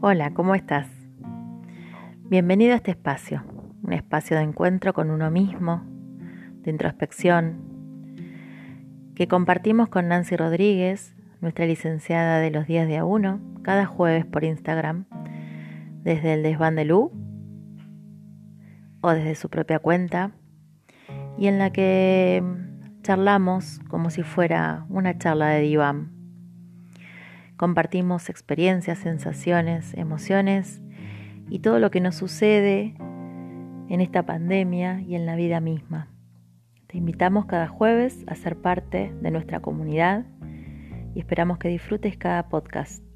Hola, ¿cómo estás? Bienvenido a este espacio, un espacio de encuentro con uno mismo, de introspección, que compartimos con Nancy Rodríguez, nuestra licenciada de los días de A1, cada jueves por Instagram, desde el desván de Lu o desde su propia cuenta, y en la que charlamos como si fuera una charla de diván. Compartimos experiencias, sensaciones, emociones y todo lo que nos sucede en esta pandemia y en la vida misma. Te invitamos cada jueves a ser parte de nuestra comunidad y esperamos que disfrutes cada podcast.